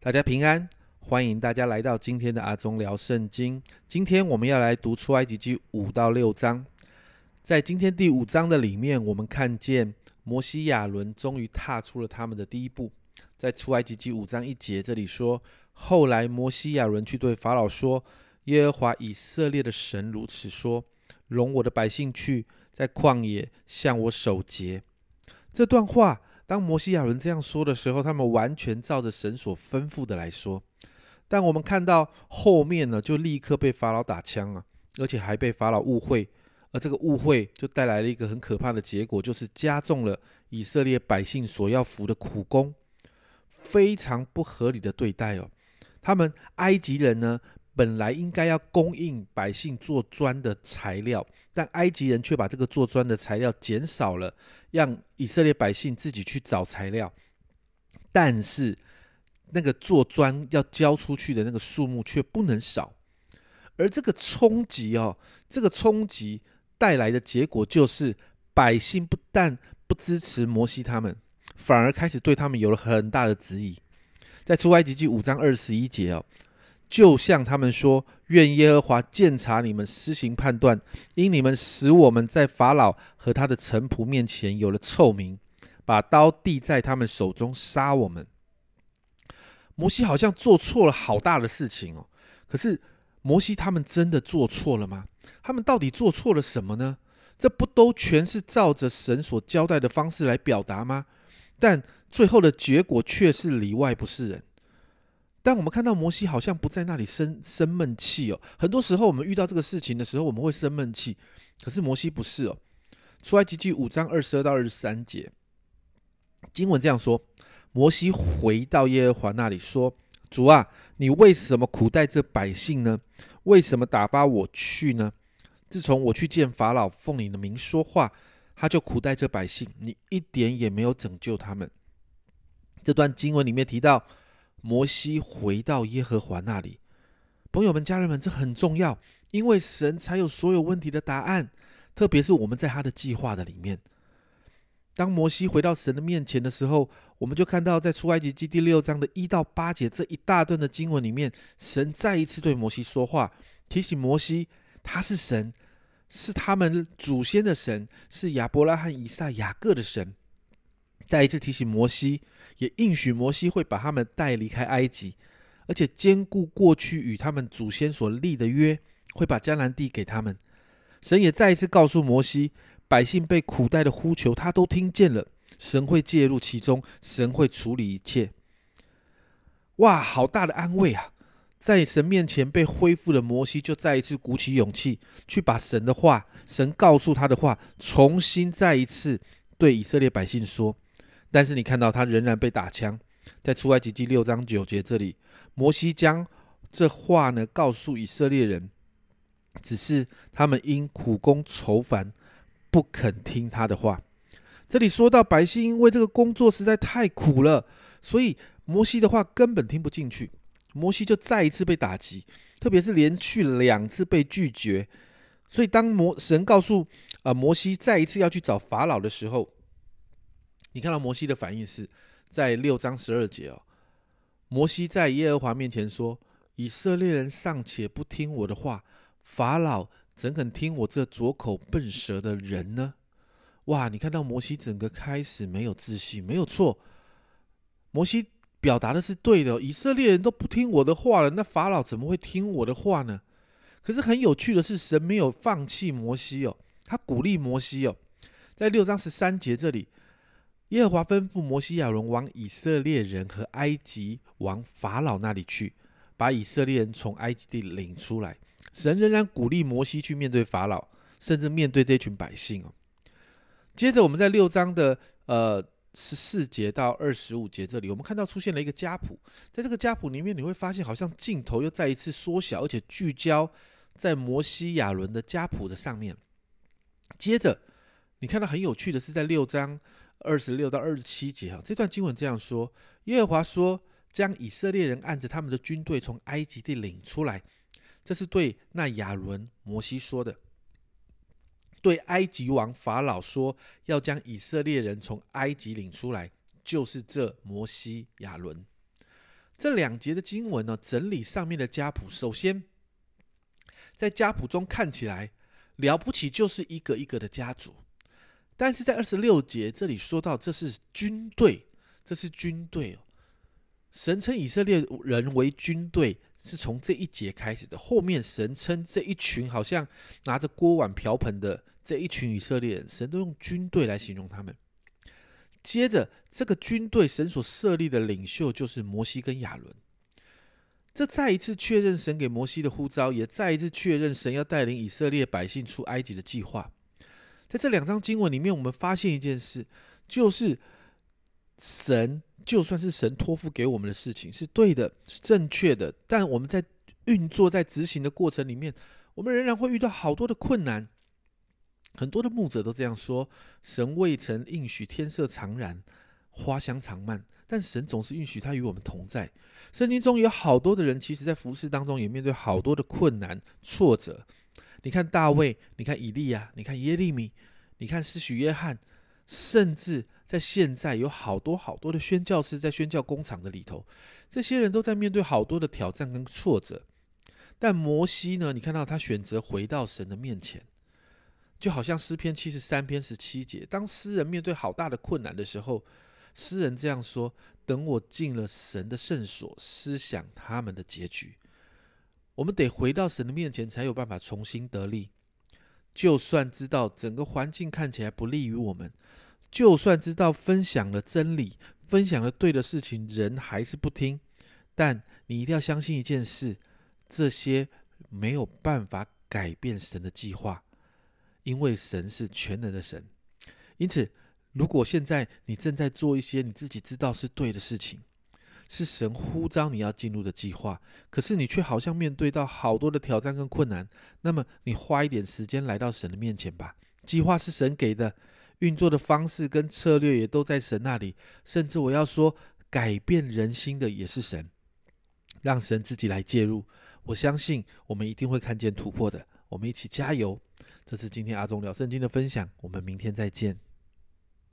大家平安，欢迎大家来到今天的阿忠聊圣经。今天我们要来读出埃及记五到六章。在今天第五章的里面，我们看见摩西亚伦终于踏出了他们的第一步。在出埃及记五章一节这里说：“后来摩西亚伦去对法老说：耶和华以色列的神如此说：容我的百姓去，在旷野向我守节。”这段话。当摩西亚伦这样说的时候，他们完全照着神所吩咐的来说。但我们看到后面呢，就立刻被法老打枪啊，而且还被法老误会，而这个误会就带来了一个很可怕的结果，就是加重了以色列百姓所要服的苦工，非常不合理的对待哦。他们埃及人呢？本来应该要供应百姓做砖的材料，但埃及人却把这个做砖的材料减少了，让以色列百姓自己去找材料。但是那个做砖要交出去的那个数目却不能少，而这个冲击哦，这个冲击带来的结果就是百姓不但不支持摩西他们，反而开始对他们有了很大的质疑。在出埃及记五章二十一节哦。就像他们说：“愿耶和华鉴察你们，施行判断，因你们使我们在法老和他的臣仆面前有了臭名，把刀递在他们手中杀我们。”摩西好像做错了好大的事情哦。可是摩西他们真的做错了吗？他们到底做错了什么呢？这不都全是照着神所交代的方式来表达吗？但最后的结果却是里外不是人。但我们看到摩西好像不在那里生生闷气哦。很多时候我们遇到这个事情的时候，我们会生闷气，可是摩西不是哦。出埃及记五章二十二到二十三节，经文这样说：摩西回到耶和华那里说：“主啊，你为什么苦待这百姓呢？为什么打发我去呢？自从我去见法老，奉你的名说话，他就苦待这百姓，你一点也没有拯救他们。”这段经文里面提到。摩西回到耶和华那里，朋友们、家人们，这很重要，因为神才有所有问题的答案，特别是我们在他的计划的里面。当摩西回到神的面前的时候，我们就看到在出埃及记第六章的一到八节这一大段的经文里面，神再一次对摩西说话，提醒摩西他是神，是他们祖先的神，是亚伯拉罕、以撒、雅各的神。再一次提醒摩西。也应许摩西会把他们带离开埃及，而且兼顾过去与他们祖先所立的约，会把迦南地给他们。神也再一次告诉摩西，百姓被苦待的呼求，他都听见了。神会介入其中，神会处理一切。哇，好大的安慰啊！在神面前被恢复的摩西，就再一次鼓起勇气，去把神的话，神告诉他的话，重新再一次对以色列百姓说。但是你看到他仍然被打枪，在出埃及记六章九节这里，摩西将这话呢告诉以色列人，只是他们因苦工愁烦，不肯听他的话。这里说到百姓因为这个工作实在太苦了，所以摩西的话根本听不进去，摩西就再一次被打击，特别是连续两次被拒绝。所以当摩神告诉啊摩西再一次要去找法老的时候。你看到摩西的反应是在六章十二节哦。摩西在耶和华面前说：“以色列人尚且不听我的话，法老怎肯听我这左口笨舌的人呢？”哇！你看到摩西整个开始没有自信，没有错。摩西表达的是对的，以色列人都不听我的话了，那法老怎么会听我的话呢？可是很有趣的是，神没有放弃摩西哦，他鼓励摩西哦，在六章十三节这里。耶和华吩咐摩西亚伦往以色列人和埃及王法老那里去，把以色列人从埃及地领出来。神仍然鼓励摩西去面对法老，甚至面对这群百姓哦。接着，我们在六章的呃十四节到二十五节这里，我们看到出现了一个家谱。在这个家谱里面，你会发现好像镜头又再一次缩小，而且聚焦在摩西亚伦的家谱的上面。接着，你看到很有趣的是，在六章。二十六到二十七节哈，这段经文这样说：耶和华说，将以色列人按着他们的军队从埃及地领出来，这是对那亚伦、摩西说的；对埃及王法老说，要将以色列人从埃及领出来，就是这摩西、亚伦。这两节的经文呢，整理上面的家谱。首先，在家谱中看起来了不起，就是一个一个的家族。但是在二十六节这里说到，这是军队，这是军队哦。神称以色列人为军队，是从这一节开始的。后面神称这一群好像拿着锅碗瓢盆的这一群以色列人，神都用军队来形容他们。接着，这个军队神所设立的领袖就是摩西跟亚伦。这再一次确认神给摩西的呼召，也再一次确认神要带领以色列百姓出埃及的计划。在这两章经文里面，我们发现一件事，就是神就算是神托付给我们的事情是对的、是正确的，但我们在运作、在执行的过程里面，我们仍然会遇到好多的困难。很多的牧者都这样说：神未曾应许天色常然，花香常漫，但神总是允许他与我们同在。圣经中有好多的人，其实在服侍当中也面对好多的困难、挫折。你看大卫，你看以利亚，你看耶利米，你看施许约翰，甚至在现在有好多好多的宣教士在宣教工厂的里头，这些人都在面对好多的挑战跟挫折。但摩西呢？你看到他选择回到神的面前。就好像诗篇七十三篇十七节，当诗人面对好大的困难的时候，诗人这样说：“等我进了神的圣所，思想他们的结局。”我们得回到神的面前，才有办法重新得力。就算知道整个环境看起来不利于我们，就算知道分享了真理、分享了对的事情，人还是不听，但你一定要相信一件事：这些没有办法改变神的计划。因为神是全能的神，因此，如果现在你正在做一些你自己知道是对的事情，是神呼召你要进入的计划，可是你却好像面对到好多的挑战跟困难，那么你花一点时间来到神的面前吧。计划是神给的，运作的方式跟策略也都在神那里，甚至我要说，改变人心的也是神，让神自己来介入。我相信我们一定会看见突破的，我们一起加油。这是今天阿忠聊圣经的分享，我们明天再见。